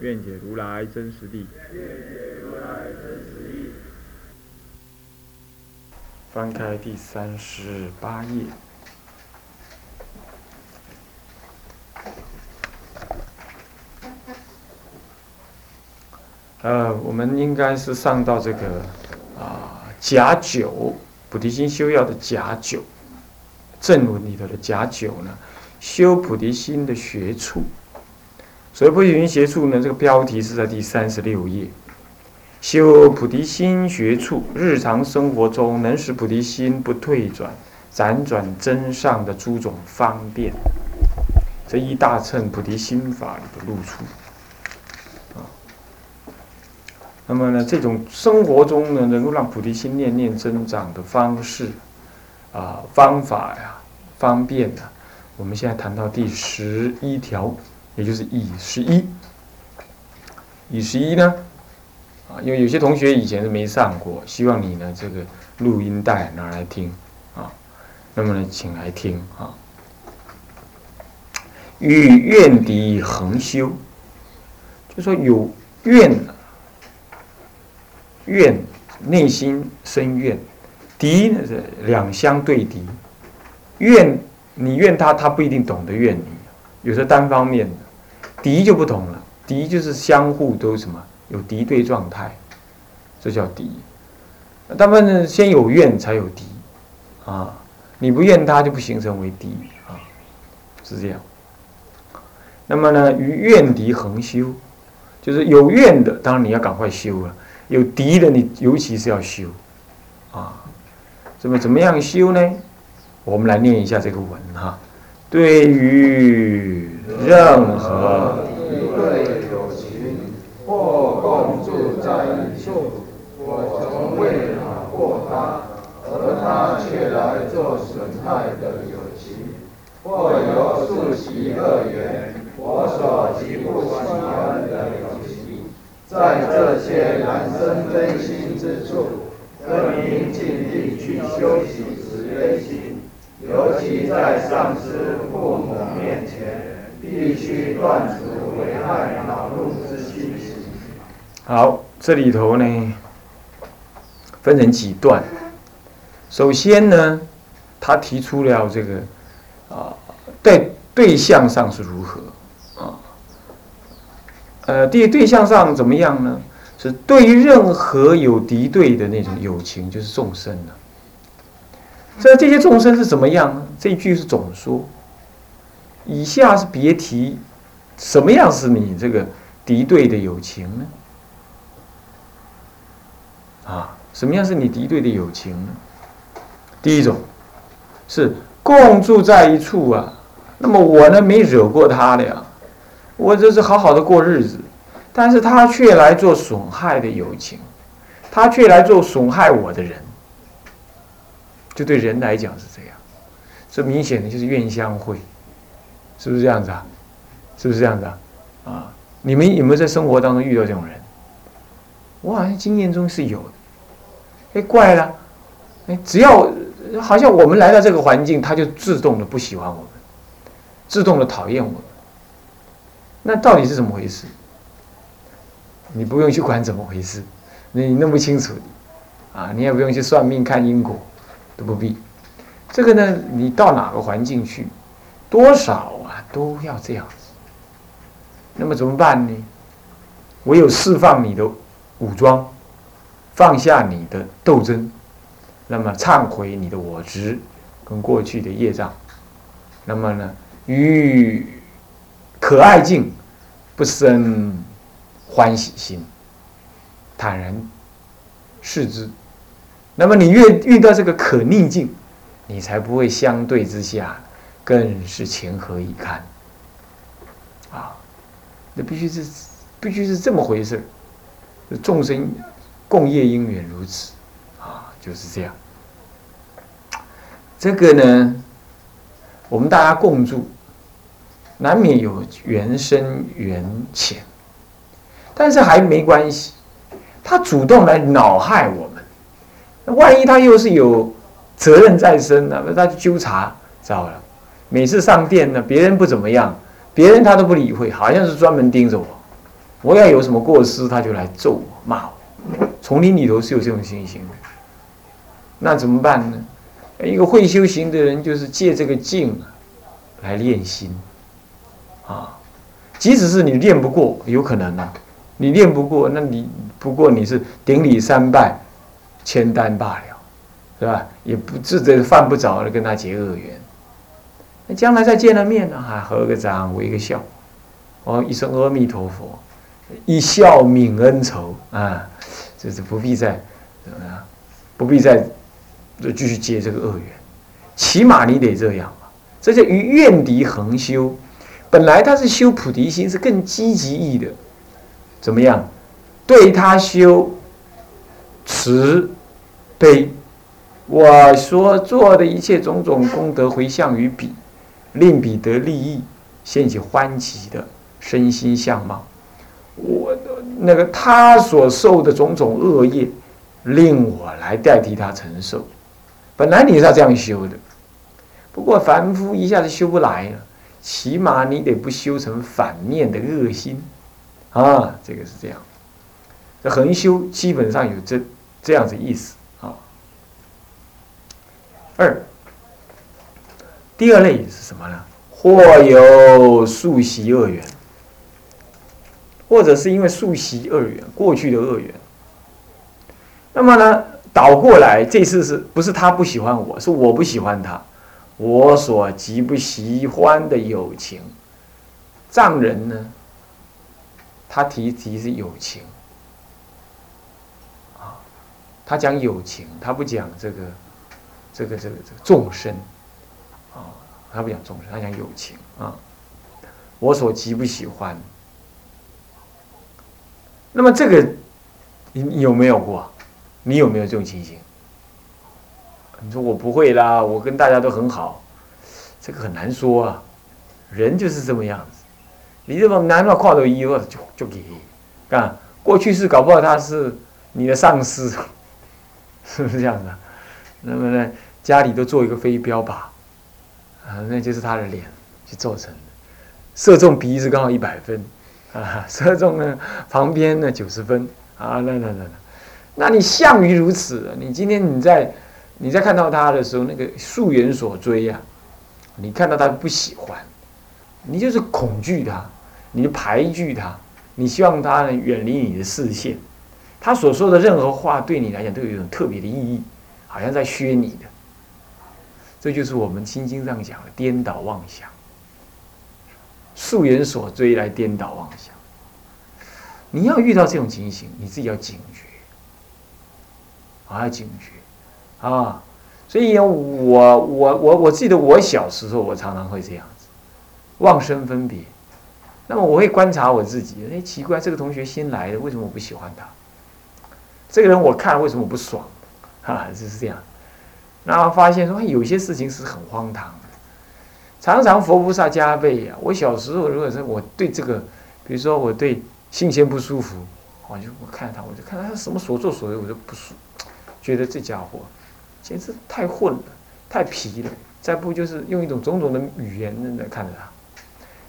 愿解如来真实地。翻开第三十八页。呃，我们应该是上到这个啊假九菩提心修要的假九正文里头的假九呢，修菩提心的学处。所以菩提心学处呢，这个标题是在第三十六页。修菩提心学处，日常生活中能使菩提心不退转、辗转真上的诸种方便，这一大乘菩提心法里的露出。啊，那么呢，这种生活中呢，能够让菩提心念念增长的方式，啊，方法呀，方便呢，我们现在谈到第十一条。也就是乙十一，乙十一呢，啊，因为有些同学以前是没上过，希望你呢这个录音带拿来听啊，那么呢，请来听啊。与怨敌恒修，就说有怨，怨内心生怨，敌呢是两相对敌，怨你怨他，他不一定懂得怨你，有时候单方面的。敌就不同了，敌就是相互都什么有敌对状态，这叫敌。他们先有怨才有敌，啊，你不怨他就不形成为敌啊，是这样。那么呢，与怨敌恒修，就是有怨的，当然你要赶快修了；有敌的，你尤其是要修，啊，怎么怎么样修呢？我们来念一下这个文哈。对于任何一对友情或共住在一处，我从未恼过他，而他却来做损害的友情，或有数其恶缘，我所极不喜欢的友情，在这些男生真心之处，更应尽力去修习慈悲心。尤其在上师父母面前，必须断除危害恼怒之心。好，这里头呢，分成几段。首先呢，他提出了这个啊，在对象上是如何啊？呃，对对象上怎么样呢？是对于任何有敌对的那种友情，就是众生呢。这这些众生是怎么样呢？这一句是总说，以下是别提，什么样是你这个敌对的友情呢？啊，什么样是你敌对的友情呢？第一种是共住在一处啊，那么我呢没惹过他的呀，我这是好好的过日子，但是他却来做损害的友情，他却来做损害我的人。就对人来讲是这样，这明显的就是怨相会，是不是这样子啊？是不是这样子啊？啊，你们有没有在生活当中遇到这种人？我好像经验中是有的。哎，怪了，哎，只要好像我们来到这个环境，他就自动的不喜欢我们，自动的讨厌我们。那到底是怎么回事？你不用去管怎么回事，你弄不清楚，啊，你也不用去算命看因果。都不必，这个呢，你到哪个环境去，多少都要这样子。那么怎么办呢？唯有释放你的武装，放下你的斗争，那么忏悔你的我执跟过去的业障，那么呢，与可爱境不生欢喜心，坦然视之。那么你越遇到这个可逆境，你才不会相对之下更是情何以堪啊！那必须是必须是这么回事。众生共业因缘如此，啊，就是这样。这个呢，我们大家共住，难免有缘深缘浅，但是还没关系。他主动来恼害我们，万一他又是有责任在身呢？那他就纠察，糟了。每次上殿呢，别人不怎么样，别人他都不理会，好像是专门盯着我。我要有什么过失，他就来揍我、骂我。丛林里头是有这种情形的，那怎么办呢？一个会修行的人，就是借这个境来练心啊。即使是你练不过，有可能呢。你练不过，那你不过你是顶礼三拜，签单罢了，是吧？也不自这犯不着跟他结恶缘。那将来再见了面呢，还合个掌，微个笑，哦，一声阿弥陀佛，一笑泯恩仇啊，这是不必再怎么样，不必再继续结这个恶缘。起码你得这样嘛，这叫与怨敌横修。本来他是修菩提心，是更积极意的。怎么样？对他修慈悲，我所做的一切种种功德回向于彼，令彼得利益，现起欢喜的身心相貌。我那个他所受的种种恶业，令我来代替他承受。本来你是要这样修的，不过凡夫一下子修不来了，起码你得不修成反面的恶心。啊，这个是这样。这横修基本上有这这样子意思啊。二，第二类是什么呢？或有数习恶缘，或者是因为数习恶缘过去的恶缘。那么呢，倒过来，这次是不是他不喜欢我，是我不喜欢他？我所极不喜欢的友情，藏人呢？他提提是友情，啊，他讲友情，他不讲这个，这个这个这个众生，啊，他不讲众生，他讲友情啊。我所极不喜欢。那么这个，你有没有过？你有没有这种情形？你说我不会啦，我跟大家都很好，这个很难说啊，人就是这么样子。你这么难道跨到一二就就给，干过去是搞不好他是你的上司，是不是这样子？那么呢，家里都做一个飞镖吧，啊，那就是他的脸去做成的，射中鼻子刚好一百分，啊，射中呢旁边呢九十分，啊，那那那那，那你项羽如此，你今天你在你在看到他的时候，那个素缘所追呀，你看到他不喜欢，你就是恐惧他。你就排拒他，你希望他呢远离你的视线，他所说的任何话对你来讲都有一种特别的意义，好像在削你的。这就是我们心经上讲的颠倒妄想，素缘所追来颠倒妄想。你要遇到这种情形，你自己要警觉，啊，要警觉啊！所以，我我我我记得我小时候，我常常会这样子，妄生分别。那么我会观察我自己，哎，奇怪，这个同学新来的，为什么我不喜欢他？这个人我看为什么我不爽？哈，就是这样。然后发现说，有些事情是很荒唐的。常常佛菩萨加倍呀。我小时候，如果是我对这个，比如说我对性先不舒服，我就我看他，我就看他什么所作所为，我就不舒，觉得这家伙简直太混了，太皮了。再不就是用一种种种的语言在看着他。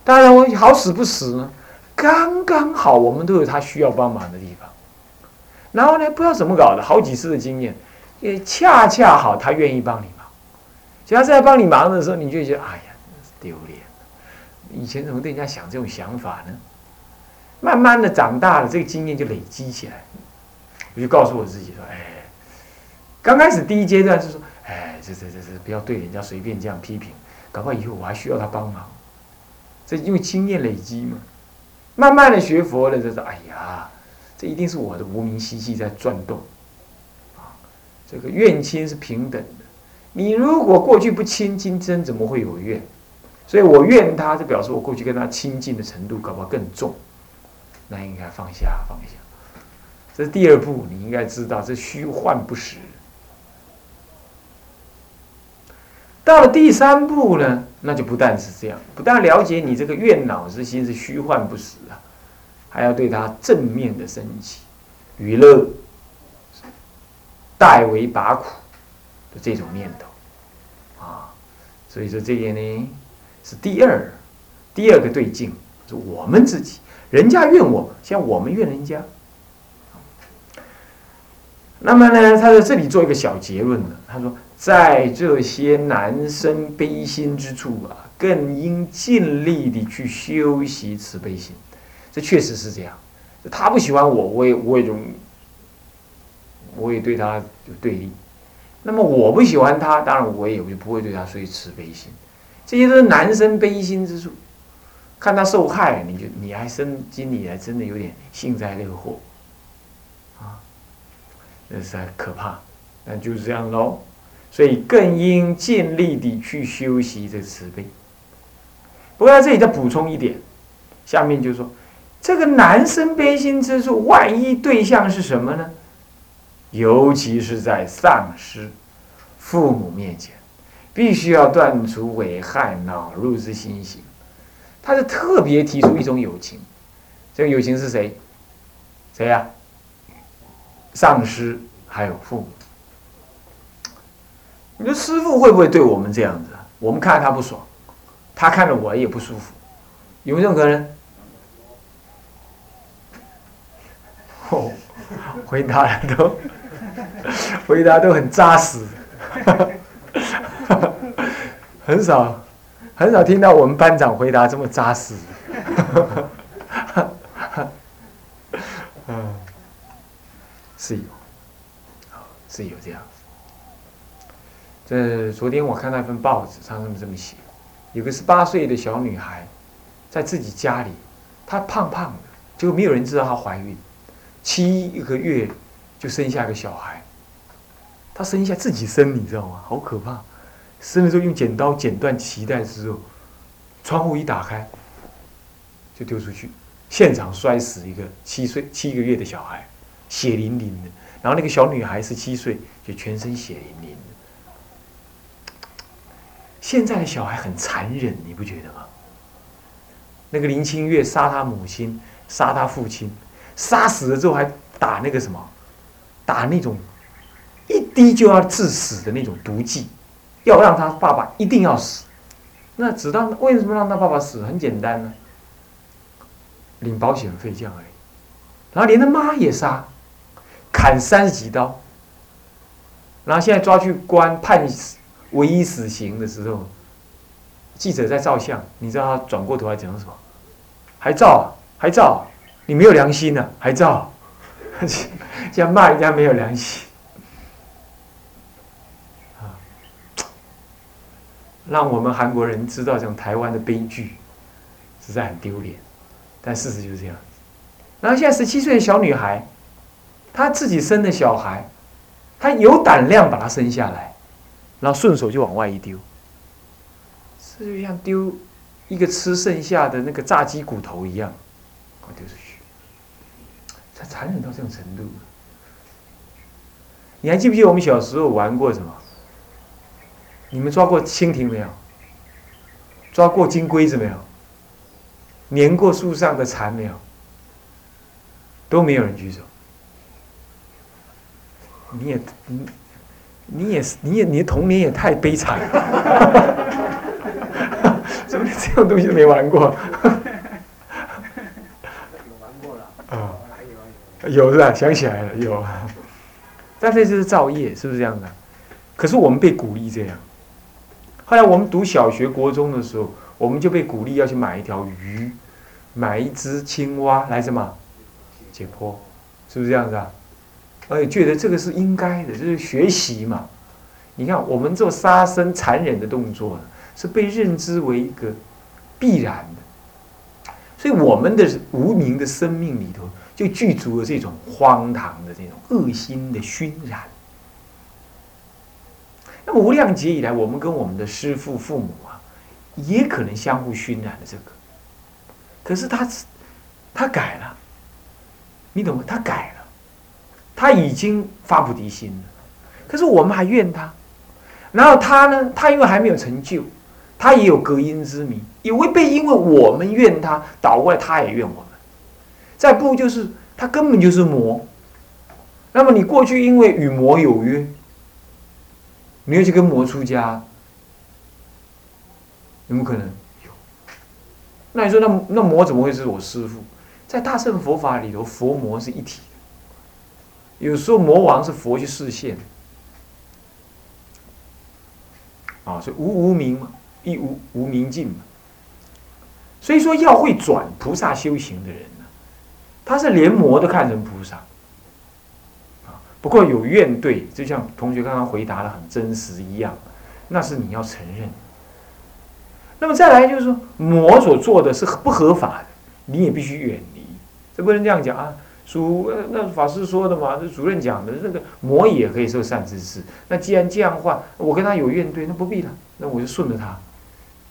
当然，我好死不死呢，刚刚好我们都有他需要帮忙的地方，然后呢，不知道怎么搞的，好几次的经验，也恰恰好他愿意帮你忙，只要是在帮你忙的时候，你就觉得哎呀，丢脸。以前怎么对人家想这种想法呢？慢慢的长大了，这个经验就累积起来，我就告诉我自己说，哎，刚开始第一阶段是说，哎，这这这这不要对人家随便这样批评，搞不好以后我还需要他帮忙。这因为经验累积嘛，慢慢的学佛了，就是哎呀，这一定是我的无名习气在转动，这个怨亲是平等的，你如果过去不亲，今生怎么会有怨？所以我怨他，就表示我过去跟他亲近的程度搞不好更重，那应该放下放下。这是第二步，你应该知道，这虚幻不实。到了第三步呢，那就不但是这样，不但了解你这个怨恼之心是虚幻不实啊，还要对他正面的升起娱乐、代为拔苦的这种念头啊。所以说这些呢是第二第二个对境，是我们自己，人家怨我，像我们怨人家。那么呢，他在这里做一个小结论呢，他说。在这些男生悲心之处啊，更应尽力的去修习慈悲心。这确实是这样。他不喜欢我，我也我也容，我也对他有对立。那么我不喜欢他，当然我也就不会对他所以慈悲心。这些都是男生悲心之处。看他受害，你就你还生心里还真的有点幸灾乐祸啊，那是可怕。但就是这样喽。所以更应尽力地去修习这慈悲。不过在这里再补充一点，下面就说，这个男生悲心之处，万一对象是什么呢？尤其是在丧失父母面前，必须要断除危害恼入之心行。他是特别提出一种友情，这个友情是谁？谁呀？丧失还有父母。你说师傅会不会对我们这样子？我们看着他不爽，他看着我也不舒服，有没有可能？哦，回答了都 回答都很扎实，很少很少听到我们班长回答这么扎实。嗯，是有，是有这样。这昨天我看那份报纸，上面这么写：有个十八岁的小女孩，在自己家里，她胖胖的，结果没有人知道她怀孕，七个月就生下个小孩。她生下自己生，你知道吗？好可怕！生的时候用剪刀剪断脐带之后，窗户一打开，就丢出去，现场摔死一个七岁七个月的小孩，血淋淋的。然后那个小女孩十七岁，就全身血淋淋的。现在的小孩很残忍，你不觉得吗？那个林清月杀他母亲，杀他父亲，杀死了之后还打那个什么，打那种一滴就要致死的那种毒剂，要让他爸爸一定要死。那只让为什么让他爸爸死？很简单呢，领保险费这样而已。然后连他妈也杀，砍三十几刀。然后现在抓去关判。唯一死刑的时候，记者在照相，你知道他转过头来讲什么？还照？还照？你没有良心呢？还照？这样骂人家没有良心啊！让我们韩国人知道，像台湾的悲剧，实在很丢脸。但事实就是这样。然后现在十七岁的小女孩，她自己生的小孩，她有胆量把她生下来。然后顺手就往外一丢，这就像丢一个吃剩下的那个炸鸡骨头一样，丢出去，才残忍到这种程度。你还记不记得我们小时候玩过什么？你们抓过蜻蜓没有？抓过金龟子没有？粘过树上的蝉没有？都没有人举手。你也你。你也是，你也，你的童年也太悲惨了，怎么这种东西都没玩过？有玩过了。啊，有是吧？想起来了，有。但这就是造业，是不是这样的？可是我们被鼓励这样。后来我们读小学、国中的时候，我们就被鼓励要去买一条鱼，买一只青蛙来什么解剖，是不是这样子啊？而且觉得这个是应该的，就是学习嘛。你看，我们做杀生残忍的动作，是被认知为一个必然的。所以，我们的无名的生命里头，就具足了这种荒唐的这种恶心的熏染。那么，无量劫以来，我们跟我们的师父、父母啊，也可能相互熏染了这个。可是他，他改了，你懂吗？他改了，他已经发菩提心了，可是我们还怨他。然后他呢，他因为还没有成就，他也有隔音之谜，也会被因为我们怨他，倒过来他也怨我们。再不就是他根本就是魔。那么你过去因为与魔有约，你又去跟魔出家，有没有可能？有。那你说那那魔怎么会是我师父？在大乘佛法里头，佛魔是一体的。有时候魔王是佛去示现。啊，所以无无明嘛，亦无无明尽嘛。所以说要会转菩萨修行的人，他是连魔都看成菩萨。啊，不过有怨对，就像同学刚刚回答的很真实一样，那是你要承认。那么再来就是说，魔所做的是不合法的，你也必须远离。这不能这样讲啊。主那法师说的嘛，这主任讲的，那个魔也可以受善知识。那既然这样的话，我跟他有怨对，那不必了，那我就顺着他。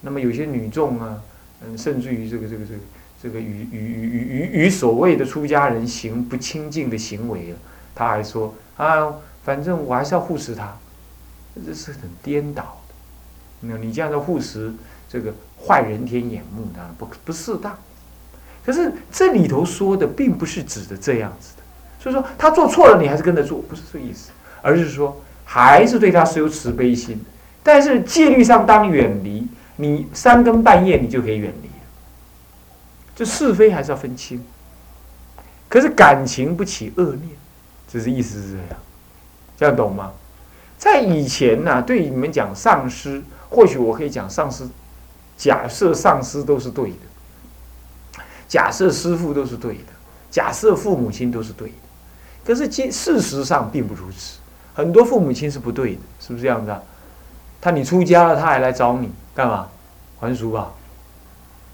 那么有些女众啊，嗯，甚至于这个这个这个这个与与与与与与所谓的出家人行不清净的行为啊，他还说啊，反正我还是要护持他，这是很颠倒的。那你这样的护持，这个坏人天眼目，当然不不适当。可是这里头说的并不是指的这样子的，所以说他做错了，你还是跟着做，不是这个意思，而是说还是对他是有慈悲心，但是戒律上当远离，你三更半夜你就可以远离，这是非还是要分清。可是感情不起恶念，只是意思是这样，这样懂吗？在以前呢，对你们讲上师，或许我可以讲上师，假设上师都是对的。假设师父都是对的，假设父母亲都是对的，可是今事实上并不如此。很多父母亲是不对的，是不是这样子啊？他你出家了，他还来找你干嘛？还俗吧，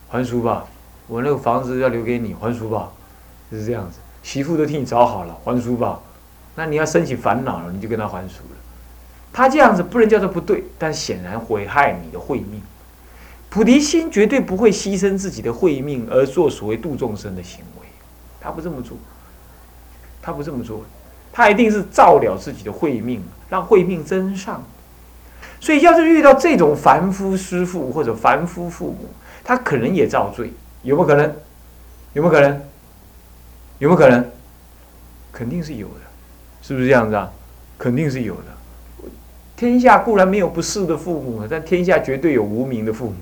还俗吧。我那个房子要留给你，还俗吧，就是这样子。媳妇都替你找好了，还俗吧。那你要升起烦恼了，你就跟他还俗了。他这样子不能叫做不对，但显然毁害你的慧命。菩提心绝对不会牺牲自己的慧命而做所谓度众生的行为，他不这么做，他不这么做，他一定是照了自己的慧命，让慧命增上。所以，要是遇到这种凡夫师父或者凡夫父母，他可能也造罪，有没有可能？有没有可能？有没有可能？肯定是有的，是不是这样子啊？肯定是有的。天下固然没有不是的父母，但天下绝对有无名的父母。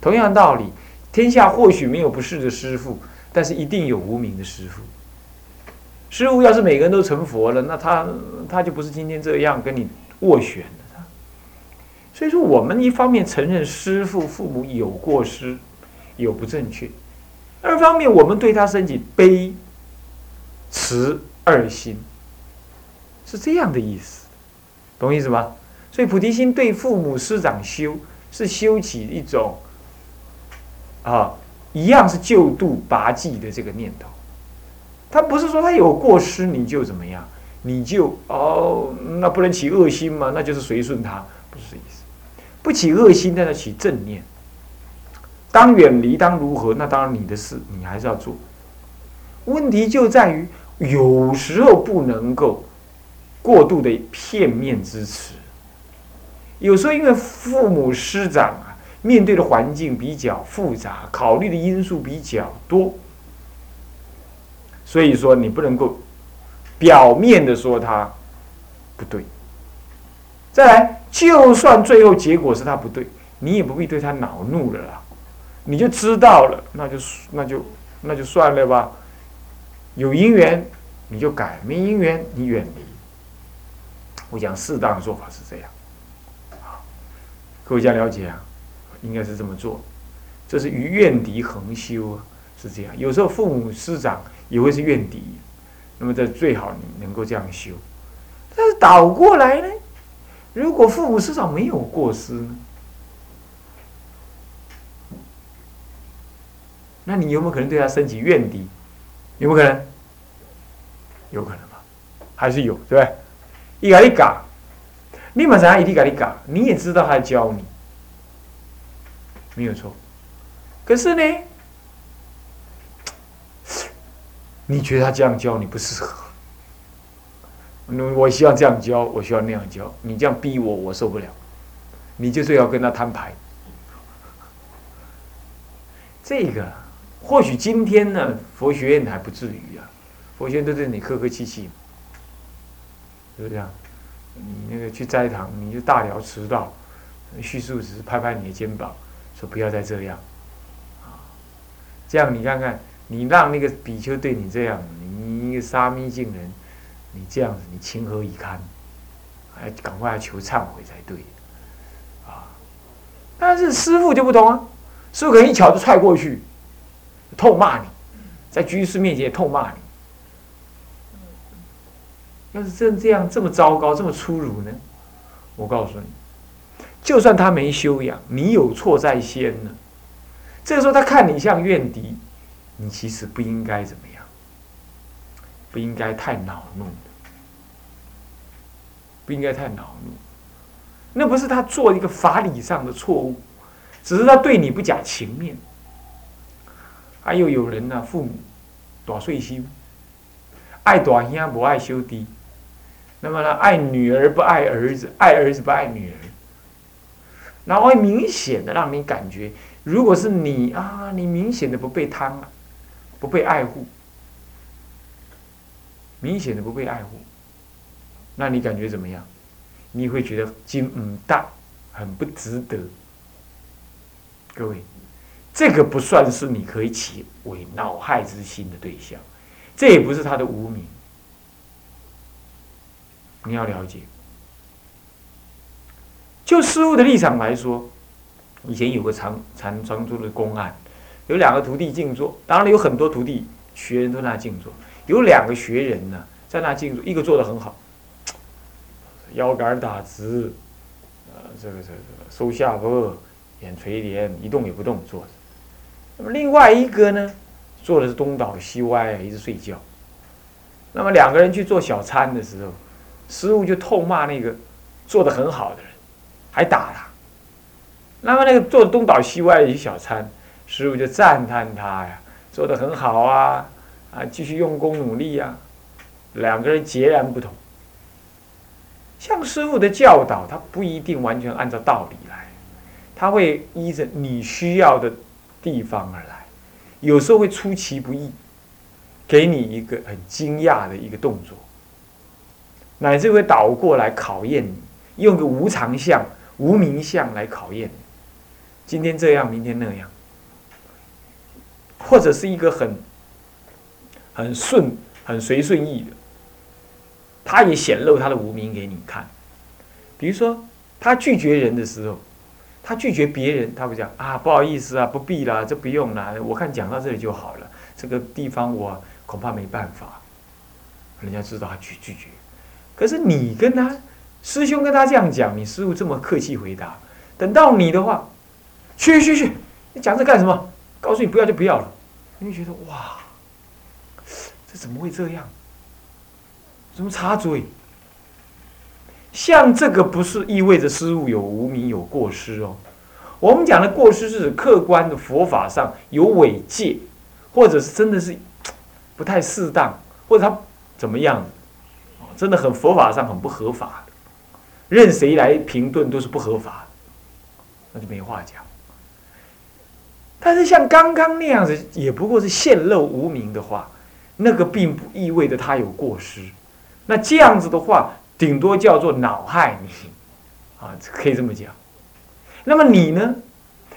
同样道理，天下或许没有不是的师傅，但是一定有无名的师傅。师傅要是每个人都成佛了，那他他就不是今天这样跟你斡旋的。所以说，我们一方面承认师傅父母有过失，有不正确；二方面，我们对他升起悲、慈二心，是这样的意思，懂意思吗？所以菩提心对父母师长修，是修起一种。啊，一样是救度拔济的这个念头，他不是说他有过失你就怎么样，你就哦，那不能起恶心吗？那就是随顺他，不是这意思。不起恶心，但是起正念。当远离，当如何？那当然你的事，你还是要做。问题就在于有时候不能够过度的片面支持，有时候因为父母师长啊。面对的环境比较复杂，考虑的因素比较多，所以说你不能够表面的说他不对。再来，就算最后结果是他不对，你也不必对他恼怒了啦，你就知道了，那就那就那就算了吧。有因缘你就改，没因缘你远离。我讲适当的做法是这样，各位家了解啊。应该是这么做，这是与怨敌横修啊，是这样。有时候父母师长也会是怨敌，那么这最好你能够这样修。但是倒过来呢，如果父母师长没有过失呢，那你有没有可能对他升起怨敌？有没有可能？有可能吧，还是有，对不对？一个一嘎，你马上一定给你嘎，你也知道他教你。没有错，可是呢，你觉得他这样教你不适合？我希望这样教，我需要那样教，你这样逼我，我受不了。你就最要跟他摊牌。这个或许今天呢，佛学院还不至于啊，佛学院都对你客客气气，是不是这样？你那个去斋堂，你就大聊迟到，叙述只是拍拍你的肩膀，说不要再这样，啊，这样你看看，你让那个比丘对你这样，你一个沙弥净人，你这样子，你情何以堪？还赶快求忏悔才对，啊！但是师傅就不同啊，师傅可能一脚就踹过去，痛骂你，在居士面前痛骂你。要是真这样这么糟糕这么粗鲁呢？我告诉你，就算他没修养，你有错在先呢。这个时候他看你像怨敌，你其实不应该怎么样，不应该太恼怒的，不应该太恼怒。那不是他做一个法理上的错误，只是他对你不讲情面。还有有人呢，父母大岁修，爱大兄不爱修弟。那么呢，爱女儿不爱儿子，爱儿子不爱女儿，然后会明显的让你感觉，如果是你啊，你明显的不被贪啊，不被爱护，明显的不被爱护，那你感觉怎么样？你会觉得金嗯大，很不值得。各位，这个不算是你可以起为恼害之心的对象，这也不是他的无名。你要了解，就师傅的立场来说，以前有个长长长租的公案，有两个徒弟静坐，当然有很多徒弟学员都在那静坐，有两个学人呢在那静坐，一个做的很好，腰杆打直，呃，这个这个收下颚，眼垂帘，一动也不动坐着。那么另外一个呢，坐的是东倒西歪，一直睡觉。那么两个人去做小餐的时候。师傅就痛骂那个做的很好的人，还打他。那么那个做东倒西歪的一小餐，师傅就赞叹他呀，做的很好啊，啊，继续用功努力呀。两个人截然不同。像师傅的教导，他不一定完全按照道理来，他会依着你需要的地方而来，有时候会出其不意，给你一个很惊讶的一个动作。乃至会倒过来考验你，用个无常相、无名相来考验你。今天这样，明天那样，或者是一个很很顺、很随顺意的，他也显露他的无名给你看。比如说，他拒绝人的时候，他拒绝别人，他会讲啊，不好意思啊，不必啦，这不用啦，我看讲到这里就好了。这个地方我恐怕没办法，人家知道他拒拒绝。可是你跟他师兄跟他这样讲，你师傅这么客气回答，等到你的话，去去去，你讲这干什么？告诉你不要就不要了。你会觉得哇，这怎么会这样？怎么插嘴？像这个不是意味着师傅有无名有过失哦。我们讲的过失是指客观的佛法上有违戒，或者是真的是不太适当，或者他怎么样？真的很佛法上很不合法的，任谁来评论都是不合法，那就没话讲。但是像刚刚那样子，也不过是泄露无名的话，那个并不意味着他有过失。那这样子的话，顶多叫做恼害你，啊，可以这么讲。那么你呢？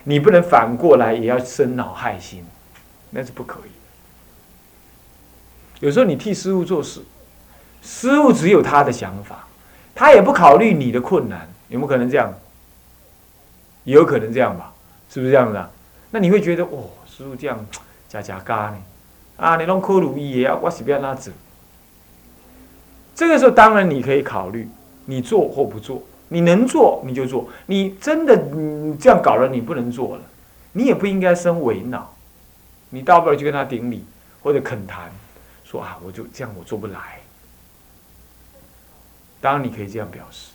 你不能反过来也要生恼害心，那是不可以。有时候你替师傅做事。师傅只有他的想法，他也不考虑你的困难，有没有可能这样？有可能这样吧？是不是这样子啊？那你会觉得，哦，师傅这样 假假嘎呢？啊，你弄科鲁伊也要，我是不要那走。这个时候，当然你可以考虑，你做或不做，你能做你就做，你真的你这样搞了，你不能做了，你也不应该生为恼，你大不了就跟他顶礼或者恳谈，说啊，我就这样，我做不来。当然你可以这样表示，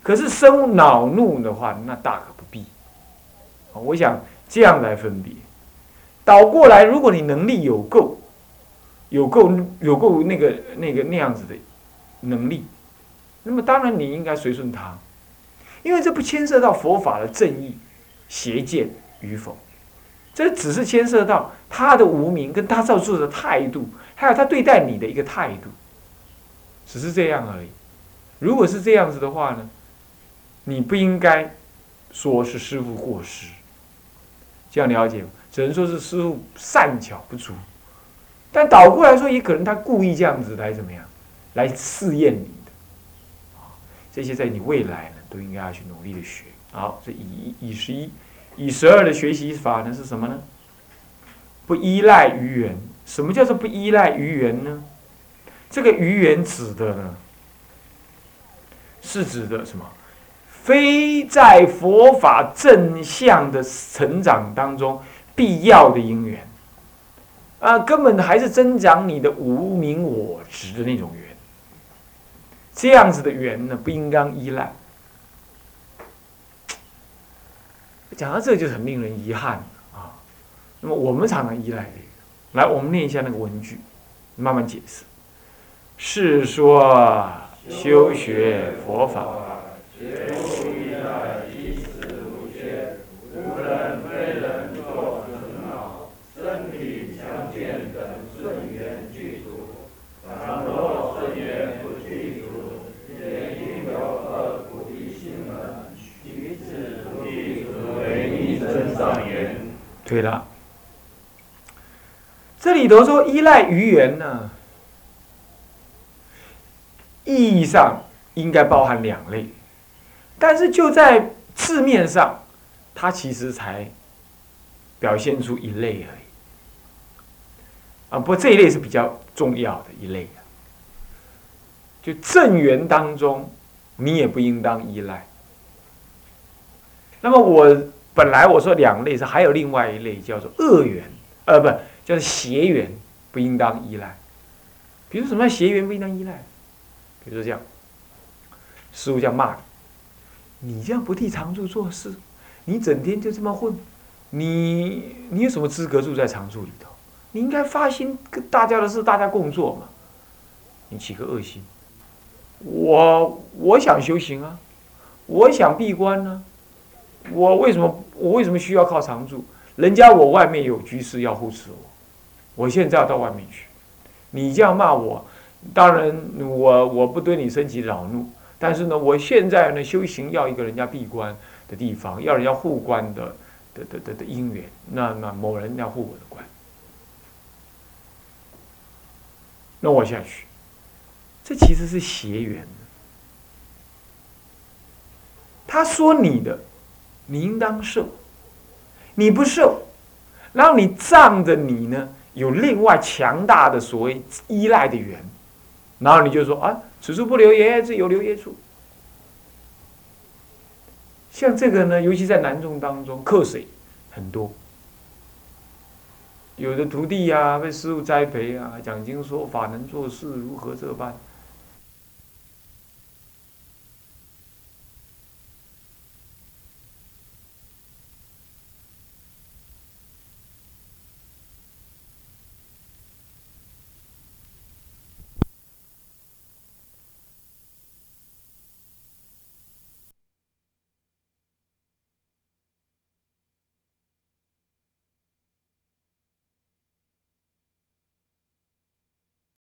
可是生恼怒的话，那大可不必。我想这样来分别。倒过来，如果你能力有够，有够有够那个那个那样子的能力，那么当然你应该随顺他，因为这不牵涉到佛法的正义、邪见与否，这只是牵涉到他的无名跟他造作的态度，还有他对待你的一个态度，只是这样而已。如果是这样子的话呢，你不应该说是师傅过失，这样了解？只能说是师傅善巧不足。但倒过来说，也可能他故意这样子来怎么样，来试验你的，这些在你未来呢，都应该要去努力的学。好，这以以十一，以十二的学习法呢是什么呢？不依赖于缘。什么叫做不依赖于缘呢？这个于缘指的呢，是指的什么？非在佛法正向的成长当中必要的因缘。啊，根本还是增长你的无名我执的那种缘，这样子的缘呢，不应当依赖。讲到这就很令人遗憾啊。那么我们常常依赖这个，来，我们念一下那个文句，慢慢解释。是说修学佛法。对了，这里头说依赖于缘呢，意义上应该包含两类，但是就在字面上，它其实才表现出一类而已。啊，不过这一类是比较重要的一类就正缘当中，你也不应当依赖。那么我。本来我说两类是，还有另外一类叫做恶缘，呃，不，叫做邪缘，不应当依赖。比如什么邪缘不应当依赖？比如说这样，师傅这样骂你，你这样不替常住做事，你整天就这么混，你你有什么资格住在常住里头？你应该发心跟大家的事大家共做嘛。你起个恶心，我我想修行啊，我想闭关呢。我为什么我为什么需要靠常住？人家我外面有居士要护持我，我现在要到外面去。你这样骂我，当然我我不对你升起恼怒，但是呢，我现在呢修行要一个人家闭关的地方，要人家护关的的的的的因缘，那那某人要护我的关，那我下去，这其实是邪缘。他说你的。你应当受，你不受，然后你仗着你呢有另外强大的所谓依赖的缘，然后你就说啊，此处不留爷，自有留爷处。像这个呢，尤其在南宗当中，克水很多，有的徒弟呀被师傅栽培啊，讲经说法能做事，如何这般？